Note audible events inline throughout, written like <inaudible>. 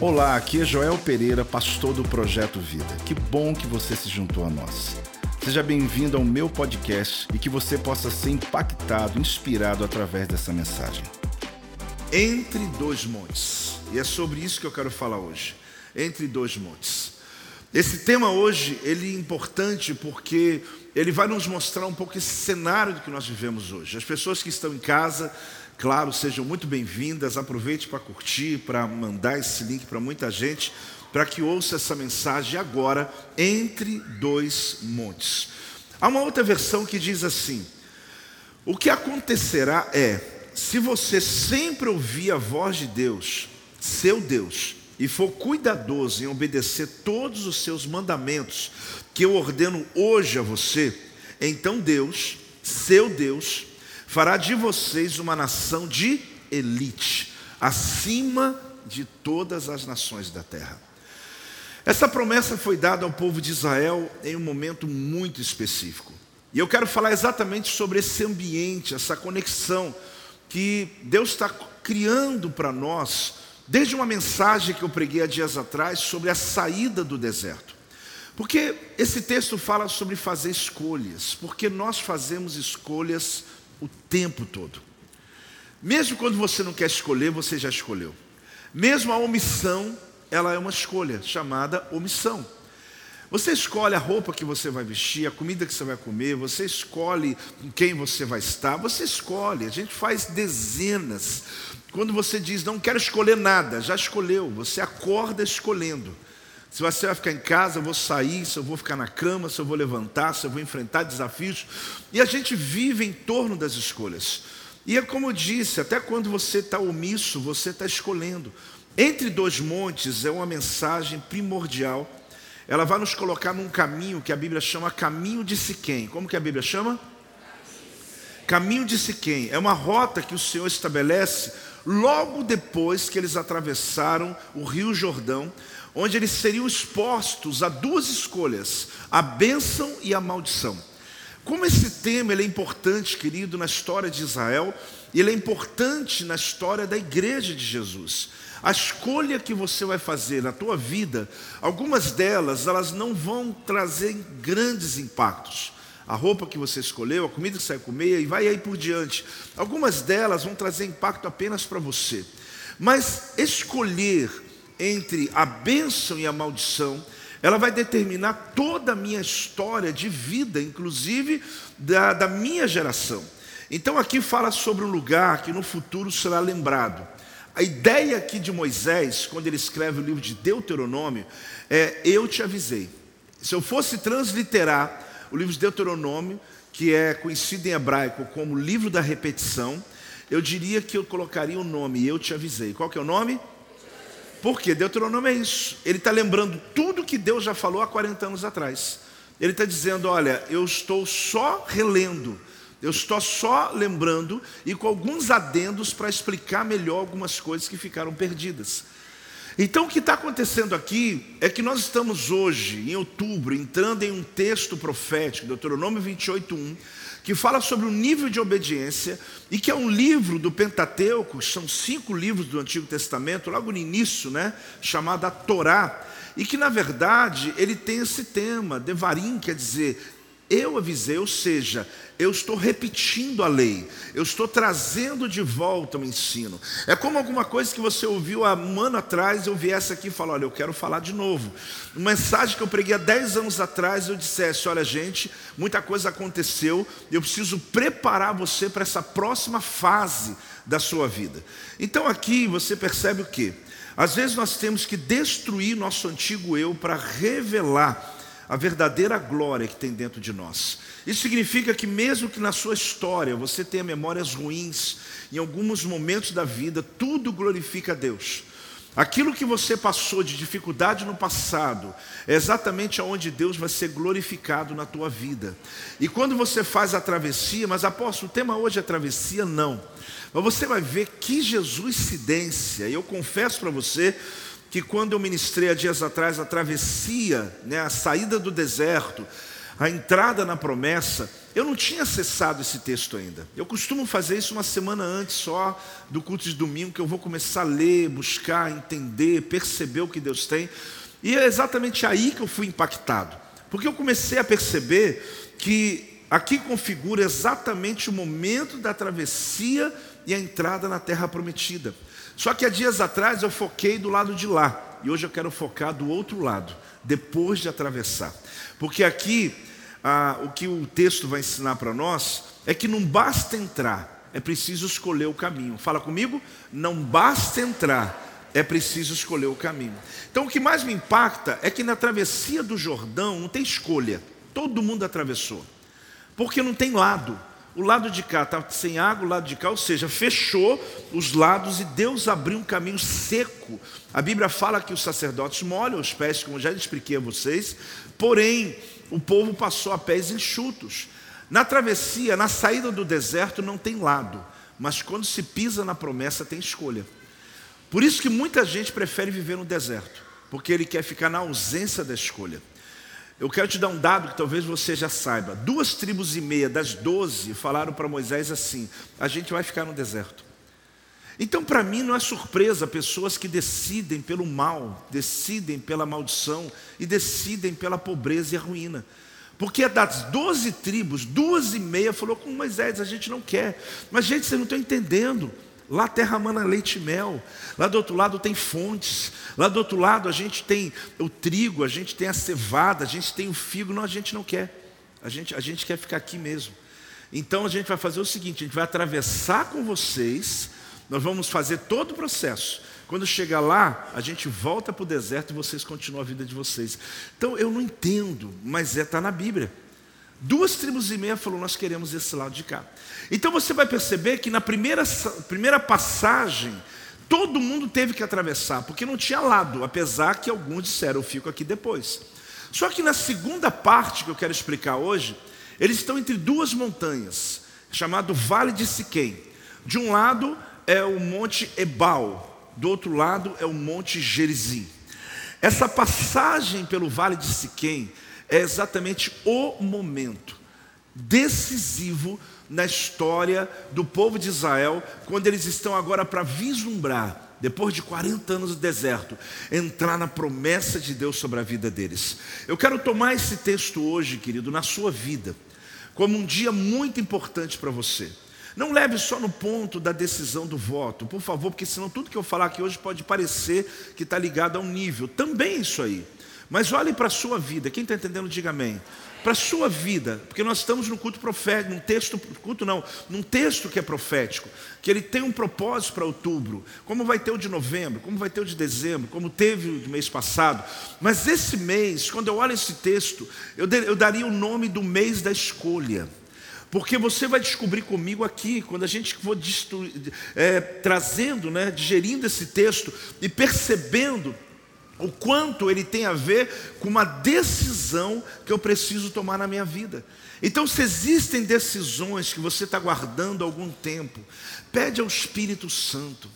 Olá, aqui é Joel Pereira, pastor do Projeto Vida. Que bom que você se juntou a nós. Seja bem-vindo ao meu podcast e que você possa ser impactado, inspirado através dessa mensagem. Entre dois montes. E é sobre isso que eu quero falar hoje. Entre dois montes. Esse tema hoje, ele é importante porque ele vai nos mostrar um pouco esse cenário do que nós vivemos hoje. As pessoas que estão em casa, claro, sejam muito bem-vindas. Aproveite para curtir, para mandar esse link para muita gente, para que ouça essa mensagem agora, entre dois montes. Há uma outra versão que diz assim: O que acontecerá é, se você sempre ouvir a voz de Deus, seu Deus, e for cuidadoso em obedecer todos os seus mandamentos que eu ordeno hoje a você, então Deus, seu Deus, fará de vocês uma nação de elite, acima de todas as nações da terra. Essa promessa foi dada ao povo de Israel em um momento muito específico. E eu quero falar exatamente sobre esse ambiente, essa conexão que Deus está criando para nós Desde uma mensagem que eu preguei há dias atrás sobre a saída do deserto. Porque esse texto fala sobre fazer escolhas, porque nós fazemos escolhas o tempo todo. Mesmo quando você não quer escolher, você já escolheu. Mesmo a omissão, ela é uma escolha chamada omissão. Você escolhe a roupa que você vai vestir, a comida que você vai comer, você escolhe com quem você vai estar, você escolhe. A gente faz dezenas quando você diz não quero escolher nada, já escolheu, você acorda escolhendo. Se você vai ficar em casa, eu vou sair, se eu vou ficar na cama, se eu vou levantar, se eu vou enfrentar desafios. E a gente vive em torno das escolhas. E é como eu disse, até quando você está omisso, você está escolhendo. Entre dois montes é uma mensagem primordial. Ela vai nos colocar num caminho que a Bíblia chama caminho de Siquém. Como que a Bíblia chama? Caminho de Siquém. É uma rota que o Senhor estabelece logo depois que eles atravessaram o Rio Jordão, onde eles seriam expostos a duas escolhas, a bênção e a maldição. Como esse tema é importante, querido, na história de Israel, ele é importante na história da igreja de Jesus. A escolha que você vai fazer na tua vida, algumas delas, elas não vão trazer grandes impactos a roupa que você escolheu, a comida que você vai comer e vai aí por diante. Algumas delas vão trazer impacto apenas para você. Mas escolher entre a bênção e a maldição, ela vai determinar toda a minha história de vida, inclusive da, da minha geração. Então aqui fala sobre um lugar que no futuro será lembrado. A ideia aqui de Moisés, quando ele escreve o livro de Deuteronômio, é: Eu te avisei. Se eu fosse transliterar o livro de Deuteronômio, que é conhecido em hebraico como livro da repetição, eu diria que eu colocaria o nome, eu te avisei. Qual que é o nome? Porque Deuteronômio é isso. Ele está lembrando tudo que Deus já falou há 40 anos atrás. Ele está dizendo: olha, eu estou só relendo, eu estou só lembrando e com alguns adendos para explicar melhor algumas coisas que ficaram perdidas. Então, o que está acontecendo aqui é que nós estamos hoje, em outubro, entrando em um texto profético, Deuteronômio 28, 1, que fala sobre o nível de obediência e que é um livro do Pentateuco, são cinco livros do Antigo Testamento, logo no início, né, chamado a Torá, e que na verdade ele tem esse tema, Devarim, quer dizer, eu avisei, ou seja, eu estou repetindo a lei, eu estou trazendo de volta o ensino. É como alguma coisa que você ouviu há um ano atrás, eu viesse aqui e falar, olha, eu quero falar de novo. Uma mensagem que eu preguei há 10 anos atrás, eu dissesse, olha gente, muita coisa aconteceu, eu preciso preparar você para essa próxima fase da sua vida. Então aqui você percebe o que? Às vezes nós temos que destruir nosso antigo eu para revelar a verdadeira glória que tem dentro de nós. Isso significa que, mesmo que na sua história você tenha memórias ruins, em alguns momentos da vida, tudo glorifica a Deus. Aquilo que você passou de dificuldade no passado é exatamente aonde Deus vai ser glorificado na tua vida. E quando você faz a travessia, mas apóstolo, o tema hoje é travessia? Não. Mas você vai ver que Jesus cidência. E eu confesso para você que quando eu ministrei há dias atrás a travessia, né, a saída do deserto, a entrada na promessa, eu não tinha acessado esse texto ainda. Eu costumo fazer isso uma semana antes só do culto de domingo, que eu vou começar a ler, buscar, entender, perceber o que Deus tem. E é exatamente aí que eu fui impactado. Porque eu comecei a perceber que aqui configura exatamente o momento da travessia e a entrada na terra prometida. Só que há dias atrás eu foquei do lado de lá, e hoje eu quero focar do outro lado, depois de atravessar. Porque aqui ah, o que o texto vai ensinar para nós é que não basta entrar, é preciso escolher o caminho. Fala comigo? Não basta entrar, é preciso escolher o caminho. Então o que mais me impacta é que na travessia do Jordão não tem escolha, todo mundo atravessou, porque não tem lado. O lado de cá está sem água, o lado de cá, ou seja, fechou os lados e Deus abriu um caminho seco. A Bíblia fala que os sacerdotes molham os pés, como já expliquei a vocês, porém o povo passou a pés enxutos. Na travessia, na saída do deserto, não tem lado, mas quando se pisa na promessa, tem escolha. Por isso que muita gente prefere viver no deserto, porque ele quer ficar na ausência da escolha. Eu quero te dar um dado que talvez você já saiba. Duas tribos e meia das doze falaram para Moisés assim: a gente vai ficar no deserto. Então, para mim, não é surpresa pessoas que decidem pelo mal, decidem pela maldição e decidem pela pobreza e a ruína. Porque das doze tribos, duas e meia falou com Moisés: a gente não quer. Mas, gente, vocês não estão entendendo. Lá terra mana leite e mel. Lá do outro lado tem fontes. Lá do outro lado a gente tem o trigo, a gente tem a cevada, a gente tem o figo. Não, a gente não quer. A gente, a gente quer ficar aqui mesmo. Então a gente vai fazer o seguinte: a gente vai atravessar com vocês nós vamos fazer todo o processo. Quando chegar lá, a gente volta para o deserto e vocês continuam a vida de vocês. Então eu não entendo, mas é está na Bíblia. Duas tribos e meia falou: nós queremos esse lado de cá. Então você vai perceber que na primeira, primeira passagem, todo mundo teve que atravessar, porque não tinha lado, apesar que alguns disseram: eu fico aqui depois. Só que na segunda parte que eu quero explicar hoje, eles estão entre duas montanhas, chamado Vale de Siquém. De um lado, é o Monte Ebal, do outro lado é o Monte Gerizim. Essa passagem pelo Vale de Siquém é exatamente o momento decisivo na história do povo de Israel, quando eles estão agora para vislumbrar, depois de 40 anos de deserto, entrar na promessa de Deus sobre a vida deles. Eu quero tomar esse texto hoje, querido, na sua vida, como um dia muito importante para você. Não leve só no ponto da decisão do voto, por favor, porque senão tudo que eu falar aqui hoje pode parecer que está ligado a um nível. Também isso aí. Mas olhe para a sua vida. Quem está entendendo, diga amém. Para a sua vida, porque nós estamos no culto profético, num texto, culto não, num texto que é profético, que ele tem um propósito para outubro, como vai ter o de novembro, como vai ter o de dezembro, como teve o do mês passado. Mas esse mês, quando eu olho esse texto, eu, eu daria o nome do mês da escolha. Porque você vai descobrir comigo aqui, quando a gente for é, trazendo, né, digerindo esse texto e percebendo o quanto ele tem a ver com uma decisão que eu preciso tomar na minha vida. Então, se existem decisões que você está guardando há algum tempo, pede ao Espírito Santo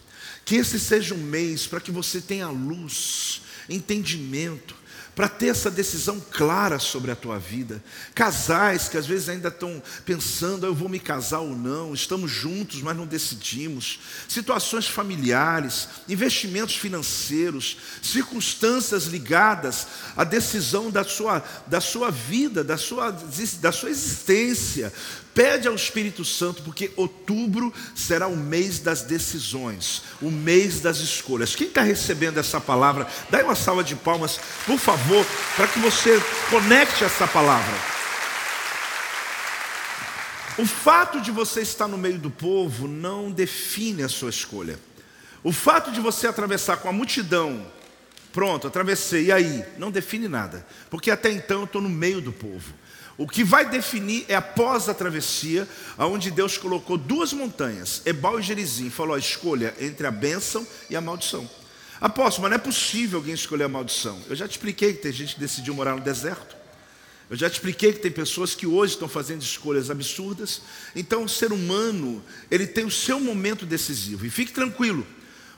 que esse seja um mês para que você tenha luz, entendimento, para ter essa decisão clara sobre a tua vida. Casais que às vezes ainda estão pensando, ah, eu vou me casar ou não, estamos juntos, mas não decidimos. Situações familiares, investimentos financeiros, circunstâncias ligadas à decisão da sua, da sua vida, da sua, da sua existência. Pede ao Espírito Santo, porque outubro será o mês das decisões, o mês das escolhas. Quem está recebendo essa palavra, dá uma salva de palmas, por favor, para que você conecte essa palavra. O fato de você estar no meio do povo não define a sua escolha. O fato de você atravessar com a multidão, pronto, atravessei, e aí? Não define nada, porque até então eu estou no meio do povo. O que vai definir é após a travessia, aonde Deus colocou duas montanhas, Ebal e Gerizim, falou: escolha entre a bênção e a maldição. Apóstolo, mas não é possível alguém escolher a maldição. Eu já te expliquei que tem gente que decidiu morar no deserto. Eu já te expliquei que tem pessoas que hoje estão fazendo escolhas absurdas. Então, o ser humano, ele tem o seu momento decisivo. E fique tranquilo,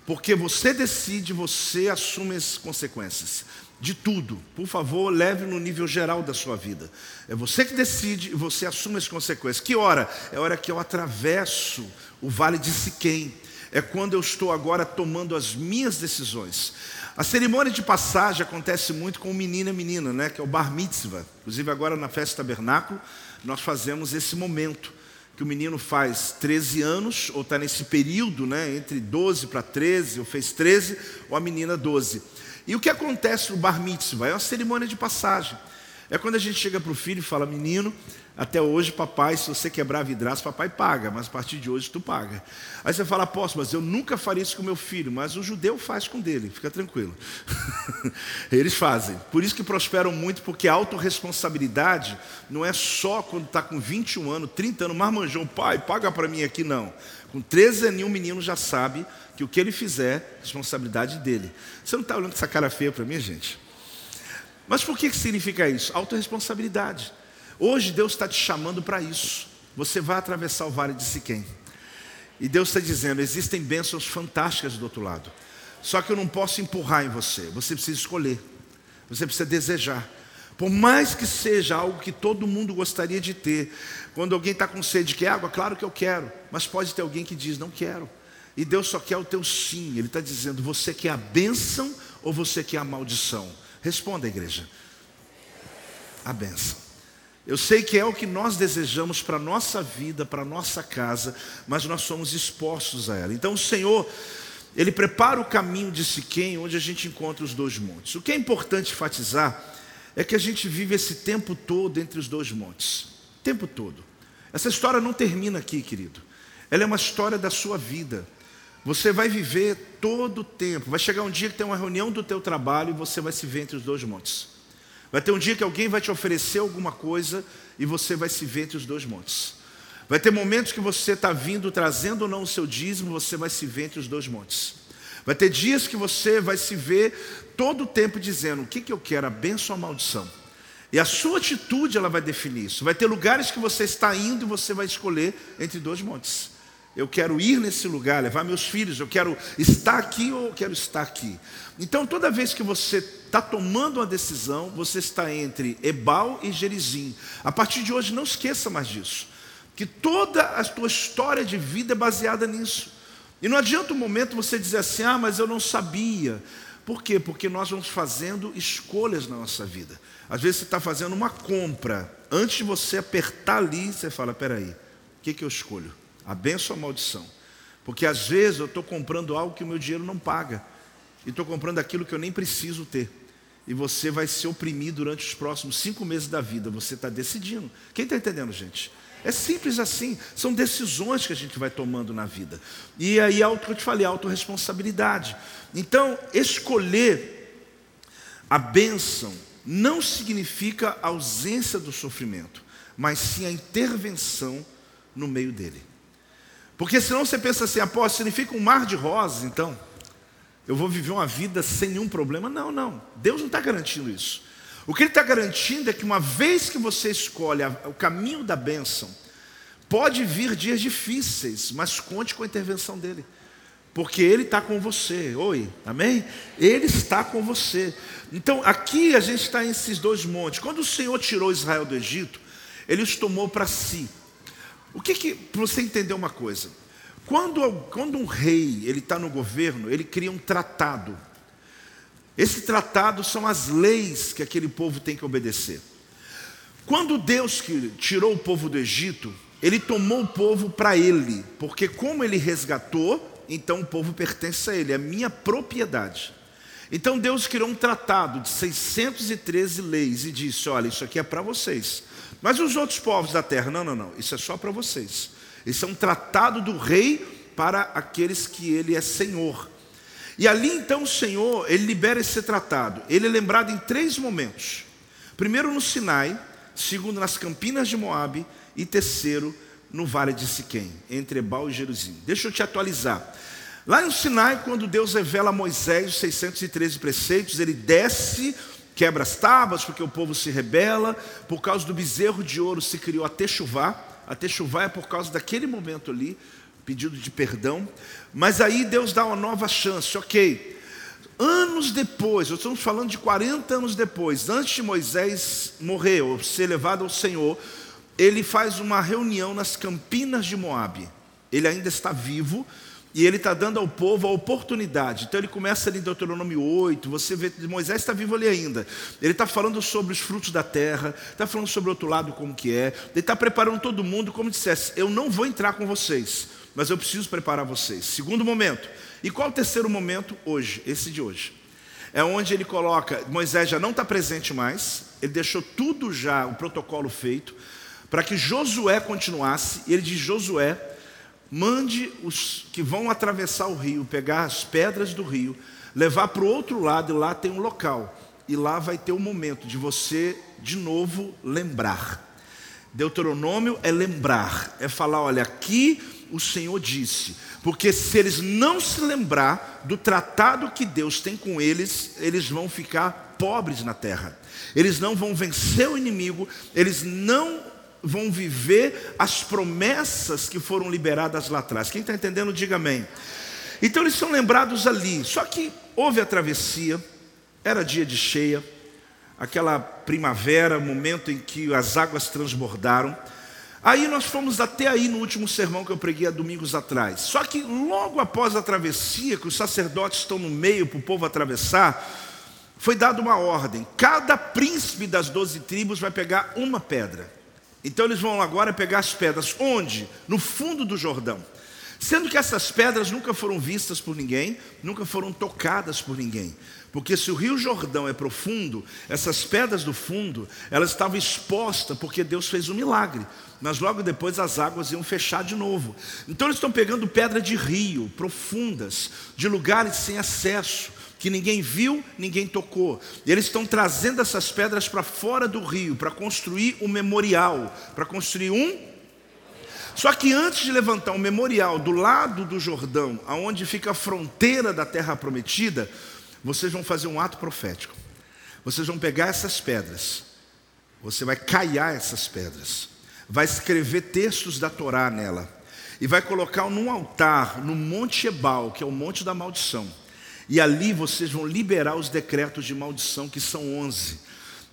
Porque você decide, você assume as consequências de tudo. Por favor, leve no nível geral da sua vida. É você que decide e você assume as consequências. Que hora? É a hora que eu atravesso o vale de Siquém. É quando eu estou agora tomando as minhas decisões. A cerimônia de passagem acontece muito com o menino e menina, né? que é o bar mitzvah. Inclusive agora na festa tabernáculo, nós fazemos esse momento que o menino faz 13 anos, ou está nesse período, né, entre 12 para 13, ou fez 13, ou a menina 12. E o que acontece no bar mitzvah? É uma cerimônia de passagem. É quando a gente chega para o filho e fala, menino, até hoje, papai, se você quebrar vidraça, papai paga, mas a partir de hoje tu paga. Aí você fala, posso, mas eu nunca faria isso com meu filho, mas o judeu faz com dele, fica tranquilo. <laughs> Eles fazem. Por isso que prosperam muito, porque a autorresponsabilidade não é só quando está com 21 anos, 30 anos, marmanjão, pai, paga para mim aqui, não. Com 13 anos, o menino já sabe que o que ele fizer, é responsabilidade dele. Você não está olhando essa cara feia para mim, gente? Mas por que, significa isso? Autoresponsabilidade. Hoje Deus está te chamando para isso. Você vai atravessar o vale de Siquém. E Deus está dizendo: existem bênçãos fantásticas do outro lado. Só que eu não posso empurrar em você. Você precisa escolher. Você precisa desejar. Por mais que seja algo que todo mundo gostaria de ter, quando alguém está com sede de água, claro que eu quero, mas pode ter alguém que diz não quero. E Deus só quer o teu sim. Ele está dizendo: você quer a bênção ou você quer a maldição? Responda, igreja. A bênção. Eu sei que é o que nós desejamos para a nossa vida, para a nossa casa, mas nós somos expostos a ela. Então o Senhor, Ele prepara o caminho de Siquém, onde a gente encontra os dois montes. O que é importante enfatizar é que a gente vive esse tempo todo entre os dois montes. O tempo todo. Essa história não termina aqui, querido. Ela é uma história da sua vida. Você vai viver todo o tempo. Vai chegar um dia que tem uma reunião do teu trabalho e você vai se ver entre os dois montes. Vai ter um dia que alguém vai te oferecer alguma coisa e você vai se ver entre os dois montes. Vai ter momentos que você está vindo trazendo ou não o seu dízimo, você vai se ver entre os dois montes. Vai ter dias que você vai se ver todo o tempo dizendo: o que, que eu quero, a benção ou a maldição? E a sua atitude ela vai definir isso. Vai ter lugares que você está indo e você vai escolher entre dois montes. Eu quero ir nesse lugar, levar meus filhos, eu quero estar aqui ou eu quero estar aqui. Então, toda vez que você está tomando uma decisão, você está entre Ebal e Gerizim. A partir de hoje, não esqueça mais disso. Que toda a tua história de vida é baseada nisso. E não adianta um momento você dizer assim, ah, mas eu não sabia. Por quê? Porque nós vamos fazendo escolhas na nossa vida. Às vezes você está fazendo uma compra. Antes de você apertar ali, você fala, peraí, o que, que eu escolho? A benção ou a maldição? Porque às vezes eu estou comprando algo que o meu dinheiro não paga e estou comprando aquilo que eu nem preciso ter. E você vai ser oprimido durante os próximos cinco meses da vida. Você está decidindo. Quem está entendendo, gente? É simples assim. São decisões que a gente vai tomando na vida. E aí, é o que eu te falei, autorresponsabilidade. Então, escolher a bênção não significa ausência do sofrimento, mas sim a intervenção no meio dele. Porque senão você pensa assim, após significa um mar de rosas, então eu vou viver uma vida sem nenhum problema. Não, não. Deus não está garantindo isso. O que Ele está garantindo é que uma vez que você escolhe o caminho da bênção, pode vir dias difíceis, mas conte com a intervenção dEle. Porque Ele está com você. Oi, amém? Ele está com você. Então, aqui a gente está em esses dois montes. Quando o Senhor tirou Israel do Egito, Ele os tomou para si. O que que, para você entender uma coisa, quando, quando um rei ele está no governo, ele cria um tratado. Esse tratado são as leis que aquele povo tem que obedecer. Quando Deus tirou o povo do Egito, ele tomou o povo para ele, porque como ele resgatou, então o povo pertence a ele, é minha propriedade. Então Deus criou um tratado de 613 leis e disse: Olha, isso aqui é para vocês. Mas os outros povos da terra, não, não, não, isso é só para vocês. Isso é um tratado do rei para aqueles que ele é senhor. E ali então o Senhor, ele libera esse tratado. Ele é lembrado em três momentos. Primeiro no Sinai, segundo nas campinas de Moabe e terceiro no vale de Siquém, entre Ebal e Jerusalém. Deixa eu te atualizar. Lá no Sinai, quando Deus revela a Moisés os 613 preceitos, ele desce, quebra as tábuas, porque o povo se rebela, por causa do bezerro de ouro se criou a Techuvá, a Techuvá é por causa daquele momento ali, pedido de perdão, mas aí Deus dá uma nova chance, ok. Anos depois, nós estamos falando de 40 anos depois, antes de Moisés morrer ou ser levado ao Senhor, ele faz uma reunião nas campinas de Moabe. Ele ainda está vivo, e ele está dando ao povo a oportunidade. Então ele começa ali em Deuteronômio 8, você vê, Moisés está vivo ali ainda. Ele está falando sobre os frutos da terra, está falando sobre o outro lado como que é. Ele está preparando todo mundo como dissesse, eu não vou entrar com vocês, mas eu preciso preparar vocês. Segundo momento. E qual o terceiro momento? Hoje, esse de hoje. É onde ele coloca, Moisés já não está presente mais, ele deixou tudo já, o protocolo feito, para que Josué continuasse, e ele diz, Josué, Mande os que vão atravessar o rio, pegar as pedras do rio, levar para o outro lado, e lá tem um local. E lá vai ter o um momento de você, de novo, lembrar. Deuteronômio é lembrar, é falar: olha, aqui o Senhor disse, porque se eles não se lembrar do tratado que Deus tem com eles, eles vão ficar pobres na terra, eles não vão vencer o inimigo, eles não vão viver as promessas que foram liberadas lá atrás. Quem está entendendo, diga amém. Então eles são lembrados ali. Só que houve a travessia, era dia de cheia, aquela primavera, momento em que as águas transbordaram. Aí nós fomos até aí no último sermão que eu preguei há domingos atrás. Só que logo após a travessia, que os sacerdotes estão no meio para o povo atravessar, foi dada uma ordem: cada príncipe das doze tribos vai pegar uma pedra. Então eles vão agora pegar as pedras. Onde? No fundo do Jordão. Sendo que essas pedras nunca foram vistas por ninguém, nunca foram tocadas por ninguém. Porque se o rio Jordão é profundo, essas pedras do fundo, elas estavam expostas porque Deus fez um milagre. Mas logo depois as águas iam fechar de novo. Então eles estão pegando pedra de rio, profundas, de lugares sem acesso que ninguém viu, ninguém tocou. E eles estão trazendo essas pedras para fora do rio, para construir um memorial, para construir um. Só que antes de levantar um memorial do lado do Jordão, aonde fica a fronteira da terra prometida, vocês vão fazer um ato profético. Vocês vão pegar essas pedras, você vai caiar essas pedras, vai escrever textos da Torá nela, e vai colocar num altar, no Monte Ebal, que é o Monte da Maldição. E ali vocês vão liberar os decretos de maldição, que são 11,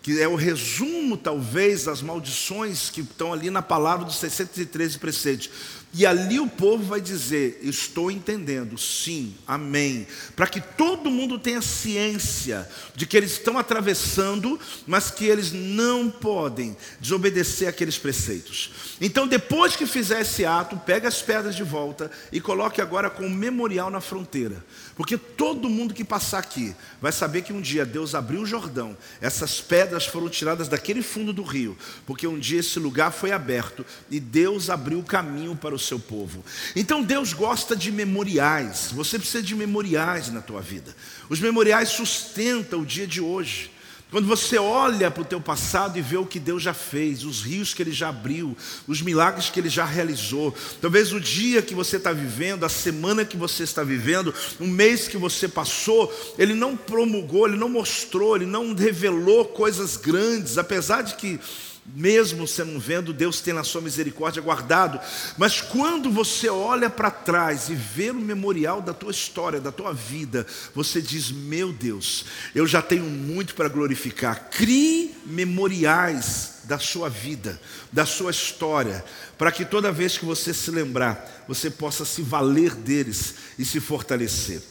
que é o resumo, talvez, das maldições que estão ali na palavra dos 613 preceitos. E ali o povo vai dizer: Estou entendendo, sim, amém. Para que todo mundo tenha ciência de que eles estão atravessando, mas que eles não podem desobedecer aqueles preceitos. Então, depois que fizer esse ato, pega as pedras de volta e coloque agora com um memorial na fronteira. Porque todo mundo que passar aqui vai saber que um dia Deus abriu o Jordão, essas pedras foram tiradas daquele fundo do rio, porque um dia esse lugar foi aberto e Deus abriu o caminho para o seu povo. Então Deus gosta de memoriais. Você precisa de memoriais na tua vida. Os memoriais sustentam o dia de hoje. Quando você olha para o teu passado e vê o que Deus já fez, os rios que Ele já abriu, os milagres que Ele já realizou, talvez o dia que você está vivendo, a semana que você está vivendo, o mês que você passou, Ele não promulgou, Ele não mostrou, Ele não revelou coisas grandes, apesar de que mesmo você não vendo, Deus tem na sua misericórdia guardado. Mas quando você olha para trás e vê o memorial da tua história, da tua vida, você diz: Meu Deus, eu já tenho muito para glorificar. Crie memoriais da sua vida, da sua história, para que toda vez que você se lembrar, você possa se valer deles e se fortalecer.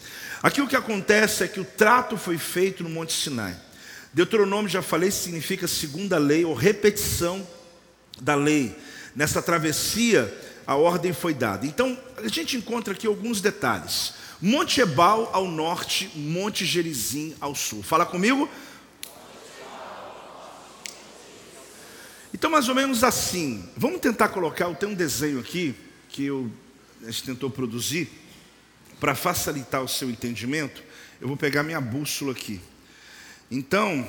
Aqui o que acontece é que o trato foi feito no Monte Sinai. Deuteronômio, já falei, significa segunda lei ou repetição da lei. Nessa travessia, a ordem foi dada. Então, a gente encontra aqui alguns detalhes. Monte Ebal ao norte, Monte Gerizim ao sul. Fala comigo. Então, mais ou menos assim. Vamos tentar colocar. Eu tenho um desenho aqui que eu, a gente tentou produzir para facilitar o seu entendimento. Eu vou pegar minha bússola aqui. Então,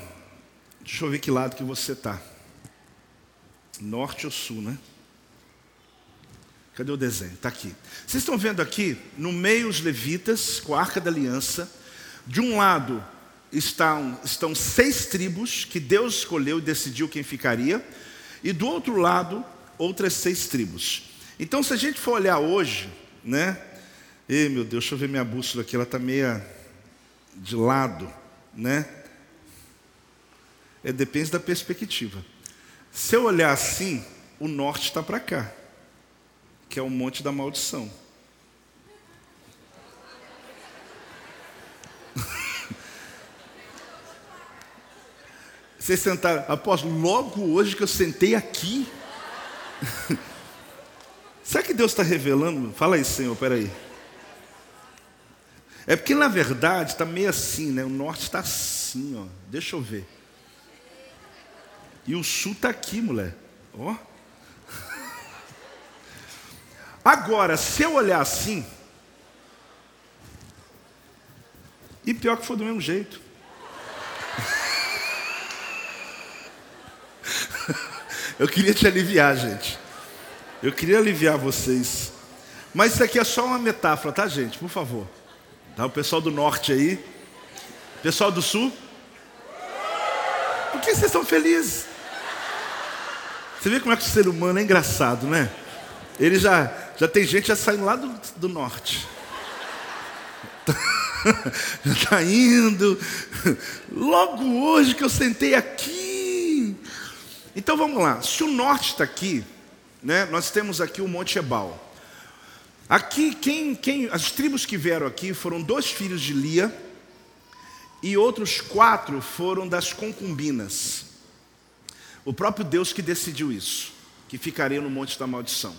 deixa eu ver que lado que você está. Norte ou sul, né? Cadê o desenho? Está aqui. Vocês estão vendo aqui, no meio os levitas com a arca da aliança. De um lado estão, estão seis tribos que Deus escolheu e decidiu quem ficaria. E do outro lado, outras seis tribos. Então, se a gente for olhar hoje, né? Ei, meu Deus, deixa eu ver minha bússola aqui, ela está meia de lado, né? É, depende da perspectiva. Se eu olhar assim, o norte está para cá, que é o monte da maldição. <laughs> Vocês sentaram, apóstolo, logo hoje que eu sentei aqui. <laughs> Será que Deus está revelando? Fala aí, Senhor, peraí. É porque na verdade está meio assim, né? O norte está assim, ó. Deixa eu ver. E o sul está aqui, mulher. Ó. <laughs> Agora, se eu olhar assim, e pior que for do mesmo jeito. <laughs> Eu queria te aliviar, gente. Eu queria aliviar vocês. Mas isso aqui é só uma metáfora, tá, gente? Por favor. Tá o pessoal do norte aí. Pessoal do sul. Por que vocês estão felizes? Você vê como é que o ser humano é engraçado, né? Ele já, já tem gente já saindo lá do, do norte. <laughs> já está indo. Logo hoje que eu sentei aqui, então vamos lá, se o norte está aqui, né, nós temos aqui o Monte Ebal. Aqui, quem, quem, as tribos que vieram aqui foram dois filhos de Lia e outros quatro foram das concubinas. O próprio Deus que decidiu isso, que ficaria no Monte da Maldição.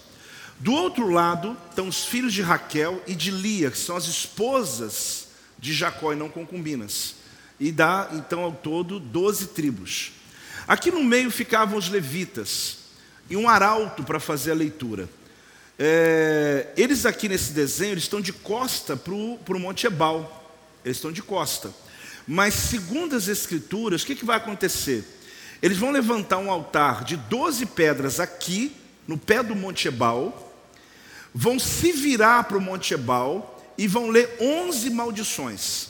Do outro lado estão os filhos de Raquel e de Lia, que são as esposas de Jacó e não concubinas. E dá então ao todo doze tribos. Aqui no meio ficavam os levitas e um arauto para fazer a leitura. É, eles aqui nesse desenho eles estão de costa para o Monte Ebal. Eles estão de costa. Mas segundo as escrituras, o que, que vai acontecer? Eles vão levantar um altar de 12 pedras aqui, no pé do Monte Ebal, vão se virar para o Monte Ebal e vão ler 11 maldições.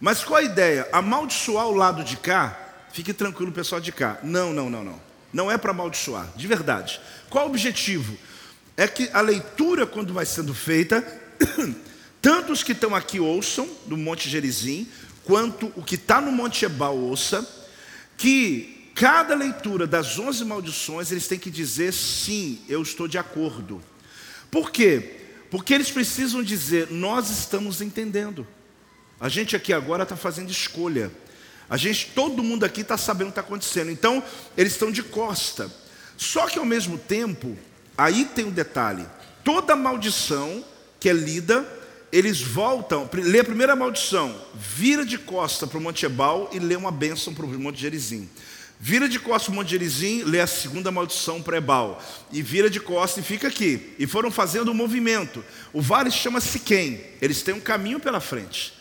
Mas qual a ideia? Amaldiçoar o lado de cá Fique tranquilo, pessoal de cá. Não, não, não, não. Não é para amaldiçoar, de verdade. Qual o objetivo? É que a leitura, quando vai sendo feita, <coughs> tanto os que estão aqui ouçam, do Monte Gerizim, quanto o que está no Monte Ebal ouça, que cada leitura das onze maldições, eles têm que dizer sim, eu estou de acordo. Por quê? Porque eles precisam dizer, nós estamos entendendo. A gente aqui agora está fazendo escolha. A gente, todo mundo aqui está sabendo o que está acontecendo. Então, eles estão de costa. Só que ao mesmo tempo, aí tem um detalhe: toda maldição que é lida, eles voltam, lê a primeira maldição, vira de costa para o Monte Ebal e lê uma bênção para o Monte Gerizim. Vira de costa para o Monte Gerizim, lê a segunda maldição para Ebal. E vira de costa e fica aqui. E foram fazendo um movimento. O vale chama Siquém. Eles têm um caminho pela frente.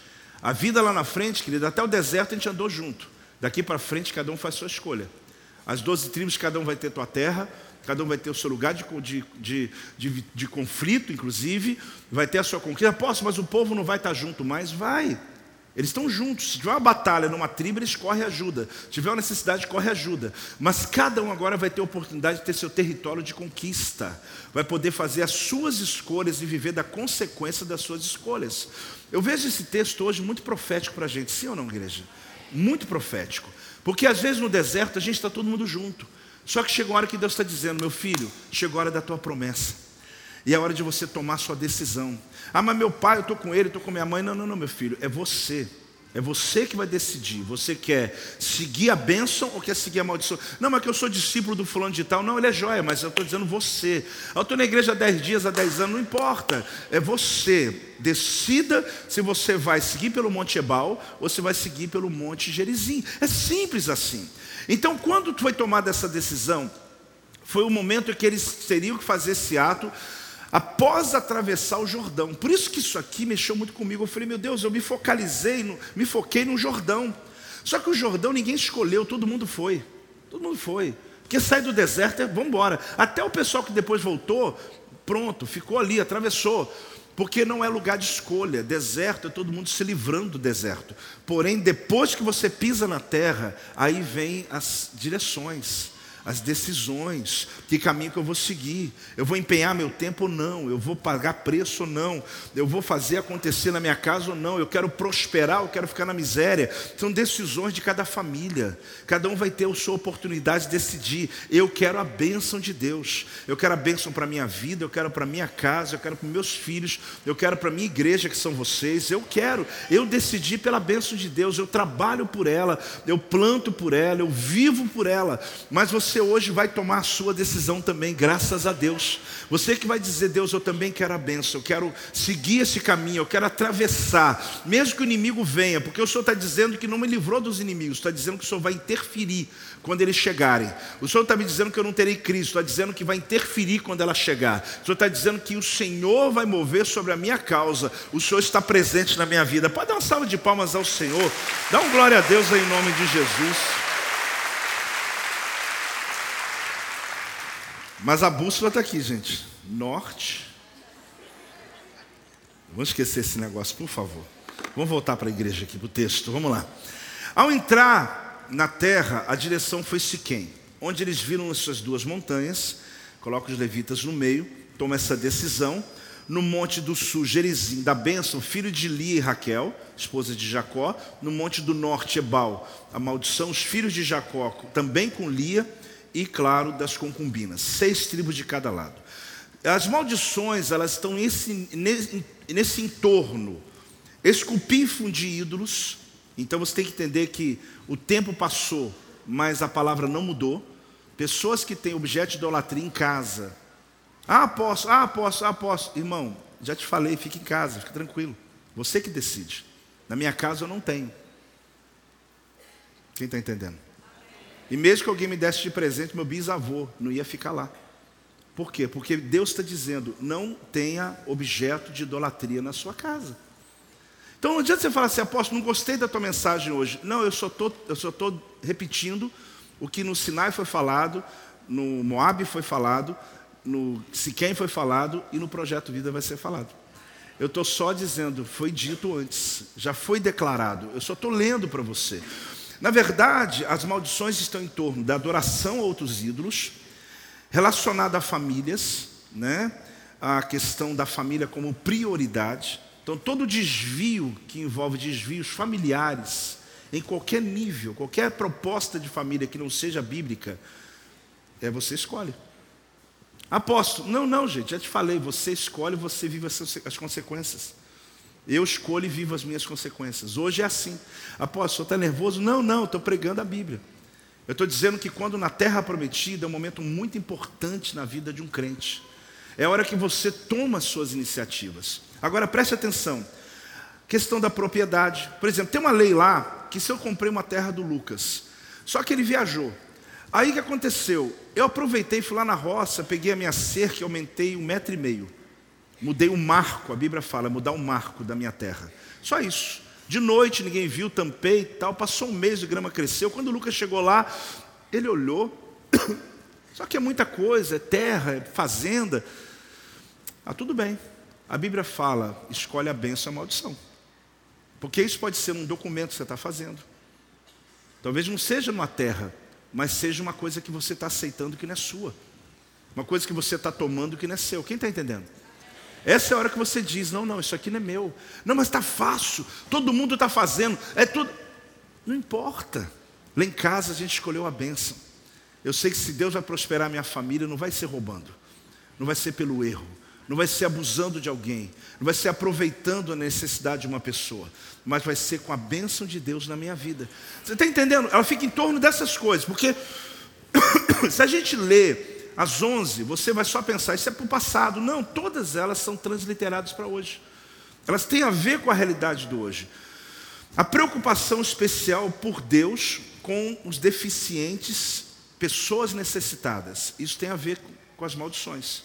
A vida lá na frente, querido, até o deserto a gente andou junto. Daqui para frente, cada um faz sua escolha. As doze tribos, cada um vai ter sua terra, cada um vai ter o seu lugar de, de, de, de, de conflito, inclusive, vai ter a sua conquista. Posso, mas o povo não vai estar junto mais? Vai. Eles estão juntos. Se tiver uma batalha numa tribo, eles correm ajuda. Se tiver uma necessidade, corre ajuda. Mas cada um agora vai ter a oportunidade de ter seu território de conquista. Vai poder fazer as suas escolhas e viver da consequência das suas escolhas. Eu vejo esse texto hoje muito profético para a gente, sim ou não, igreja? Muito profético. Porque às vezes no deserto a gente está todo mundo junto. Só que chegou a hora que Deus está dizendo, meu filho, chegou a hora da tua promessa. E é hora de você tomar sua decisão. Ah, mas meu pai, eu estou com ele, estou com minha mãe. Não, não, não, meu filho, é você. É você que vai decidir. Você quer seguir a bênção ou quer seguir a maldição? Não, mas que eu sou discípulo do fulano de tal. Não, ele é joia, mas eu estou dizendo você. Eu estou na igreja há 10 dias, há 10 anos, não importa. É você. Decida se você vai seguir pelo Monte Ebal ou se vai seguir pelo Monte Gerizim. É simples assim. Então, quando foi tomada essa decisão, foi o momento em que eles teriam que fazer esse ato após atravessar o Jordão. Por isso que isso aqui mexeu muito comigo. Eu falei, meu Deus, eu me focalizei, no, me foquei no Jordão. Só que o Jordão ninguém escolheu, todo mundo foi. Todo mundo foi. Porque sai do deserto, é, embora. Até o pessoal que depois voltou, pronto, ficou ali, atravessou. Porque não é lugar de escolha. Deserto é todo mundo se livrando do deserto. Porém, depois que você pisa na terra, aí vem as direções. As decisões, que caminho que eu vou seguir. Eu vou empenhar meu tempo ou não, eu vou pagar preço ou não, eu vou fazer acontecer na minha casa ou não, eu quero prosperar, eu quero ficar na miséria. São decisões de cada família. Cada um vai ter a sua oportunidade de decidir. Eu quero a bênção de Deus. Eu quero a bênção para a minha vida, eu quero para a minha casa, eu quero para meus filhos, eu quero para a minha igreja, que são vocês. Eu quero. Eu decidi pela bênção de Deus, eu trabalho por ela, eu planto por ela, eu vivo por ela. Mas você você hoje vai tomar a sua decisão também, graças a Deus. Você que vai dizer, Deus, eu também quero a benção, eu quero seguir esse caminho, eu quero atravessar, mesmo que o inimigo venha, porque o Senhor está dizendo que não me livrou dos inimigos, está dizendo que o Senhor vai interferir quando eles chegarem. O Senhor está me dizendo que eu não terei Cristo, está dizendo que vai interferir quando ela chegar. O Senhor está dizendo que o Senhor vai mover sobre a minha causa, o Senhor está presente na minha vida. Pode dar uma salva de palmas ao Senhor, dá um glória a Deus aí em nome de Jesus. Mas a bússola está aqui, gente. Norte. Vamos esquecer esse negócio, por favor. Vamos voltar para a igreja aqui, para o texto. Vamos lá. Ao entrar na terra, a direção foi Siquém, onde eles viram essas duas montanhas. Coloca os levitas no meio, toma essa decisão. No monte do sul, Gerizim, da bênção, filho de Lia e Raquel, esposa de Jacó. No monte do norte, Ebal, a maldição, os filhos de Jacó, também com Lia e, claro, das concubinas, seis tribos de cada lado. As maldições, elas estão nesse, nesse, nesse entorno, esculpífero de ídolos. Então você tem que entender que o tempo passou, mas a palavra não mudou. Pessoas que têm objeto de idolatria em casa. Ah, posso, ah, posso, ah, posso. Irmão, já te falei, fique em casa, fique tranquilo. Você que decide. Na minha casa eu não tenho. Quem está entendendo? E mesmo que alguém me desse de presente, meu bisavô não ia ficar lá. Por quê? Porque Deus está dizendo: não tenha objeto de idolatria na sua casa. Então não adianta você falar assim, apóstolo, não gostei da tua mensagem hoje. Não, eu só estou repetindo o que no Sinai foi falado, no Moab foi falado, no Siquém foi falado e no Projeto Vida vai ser falado. Eu estou só dizendo, foi dito antes, já foi declarado. Eu só estou lendo para você. Na verdade, as maldições estão em torno da adoração a outros ídolos, relacionada a famílias, né? a questão da família como prioridade. Então, todo desvio que envolve desvios familiares, em qualquer nível, qualquer proposta de família que não seja bíblica, é você escolhe. Apóstolo, não, não, gente, já te falei, você escolhe, você vive as consequências. Eu escolho e vivo as minhas consequências. Hoje é assim. Apóstolo, está nervoso? Não, não, estou pregando a Bíblia. Eu estou dizendo que quando na terra prometida é um momento muito importante na vida de um crente. É a hora que você toma as suas iniciativas. Agora preste atenção. Questão da propriedade. Por exemplo, tem uma lei lá que se eu comprei uma terra do Lucas, só que ele viajou. Aí o que aconteceu? Eu aproveitei, fui lá na roça, peguei a minha cerca e aumentei um metro e meio. Mudei o marco, a Bíblia fala, mudar o marco da minha terra. Só isso. De noite ninguém viu, tampei e tal. Passou um mês, a grama cresceu. Quando o Lucas chegou lá, ele olhou. <coughs> Só que é muita coisa, é terra, é fazenda. Ah, tudo bem. A Bíblia fala, escolhe a bênção e a maldição. Porque isso pode ser um documento que você está fazendo. Talvez não seja numa terra, mas seja uma coisa que você está aceitando que não é sua. Uma coisa que você está tomando que não é seu. Quem está entendendo? Essa é a hora que você diz: não, não, isso aqui não é meu. Não, mas está fácil, todo mundo está fazendo, é tudo. Não importa. Lá em casa a gente escolheu a bênção. Eu sei que se Deus vai prosperar a minha família, não vai ser roubando, não vai ser pelo erro, não vai ser abusando de alguém, não vai ser aproveitando a necessidade de uma pessoa, mas vai ser com a bênção de Deus na minha vida. Você está entendendo? Ela fica em torno dessas coisas, porque <coughs> se a gente lê às 11, você vai só pensar, isso é para o passado. Não, todas elas são transliteradas para hoje. Elas têm a ver com a realidade do hoje. A preocupação especial por Deus com os deficientes, pessoas necessitadas. Isso tem a ver com as maldições.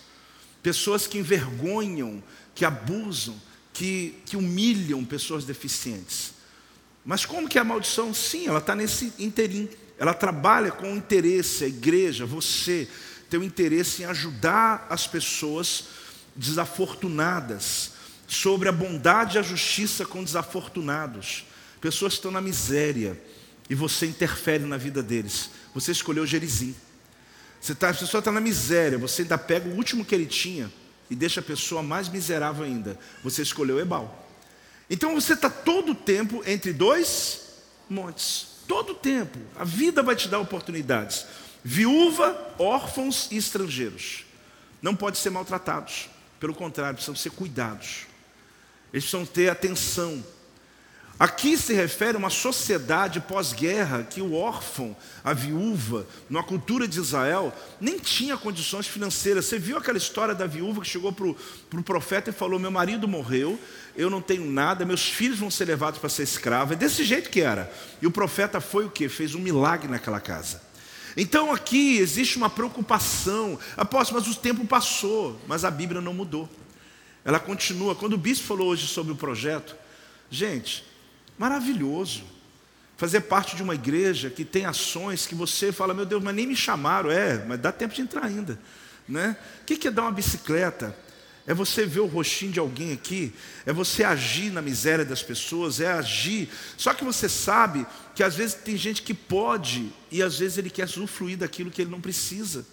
Pessoas que envergonham, que abusam, que, que humilham pessoas deficientes. Mas como que é a maldição? Sim, ela está nesse interim. Ela trabalha com interesse, a igreja, você, tem o interesse em ajudar as pessoas desafortunadas, sobre a bondade e a justiça com desafortunados, pessoas que estão na miséria, e você interfere na vida deles. Você escolheu Gerizim. Você tá, a pessoa está na miséria, você ainda pega o último que ele tinha e deixa a pessoa mais miserável ainda. Você escolheu Ebal. Então você está todo o tempo entre dois montes. Todo o tempo. A vida vai te dar oportunidades. Viúva, órfãos e estrangeiros. Não podem ser maltratados. Pelo contrário, precisam ser cuidados. Eles precisam ter atenção. Aqui se refere a uma sociedade pós-guerra que o órfão, a viúva, na cultura de Israel, nem tinha condições financeiras. Você viu aquela história da viúva que chegou para o pro profeta e falou: Meu marido morreu, eu não tenho nada, meus filhos vão ser levados para ser escravos. É desse jeito que era. E o profeta foi o que? Fez um milagre naquela casa. Então aqui existe uma preocupação. Apóstolo, mas o tempo passou, mas a Bíblia não mudou. Ela continua. Quando o bispo falou hoje sobre o projeto, gente, Maravilhoso. Fazer parte de uma igreja que tem ações que você fala, meu Deus, mas nem me chamaram. É, mas dá tempo de entrar ainda. Né? O que é dar uma bicicleta? É você ver o rostinho de alguém aqui, é você agir na miséria das pessoas, é agir. Só que você sabe que às vezes tem gente que pode e às vezes ele quer usufruir daquilo que ele não precisa.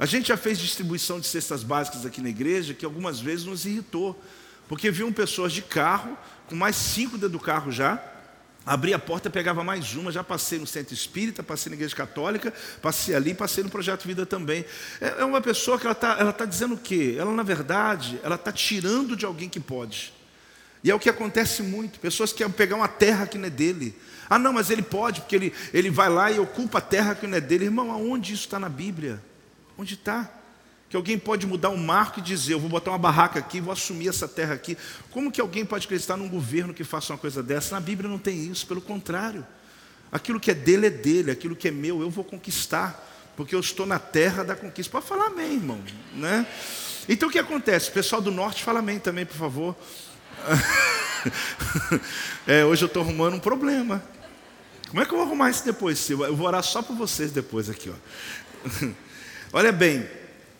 A gente já fez distribuição de cestas básicas aqui na igreja que algumas vezes nos irritou, porque viam pessoas de carro com mais cinco dentro do carro já. Abri a porta, pegava mais uma, já passei no centro espírita, passei na igreja católica, passei ali, passei no Projeto Vida também. É, é uma pessoa que ela está ela tá dizendo o quê? Ela, na verdade, ela está tirando de alguém que pode. E é o que acontece muito. Pessoas querem pegar uma terra que não é dele. Ah, não, mas ele pode, porque ele, ele vai lá e ocupa a terra que não é dele. Irmão, aonde isso está na Bíblia? Onde está? Que alguém pode mudar um marco e dizer, eu vou botar uma barraca aqui, vou assumir essa terra aqui. Como que alguém pode acreditar num governo que faça uma coisa dessa? Na Bíblia não tem isso, pelo contrário. Aquilo que é dele é dele, aquilo que é meu eu vou conquistar, porque eu estou na terra da conquista. Pode falar amém, irmão, né? Então o que acontece? O pessoal do norte fala amém também, por favor. <laughs> é, hoje eu estou arrumando um problema. Como é que eu vou arrumar isso depois, Eu vou orar só por vocês depois aqui, ó. <laughs> Olha bem,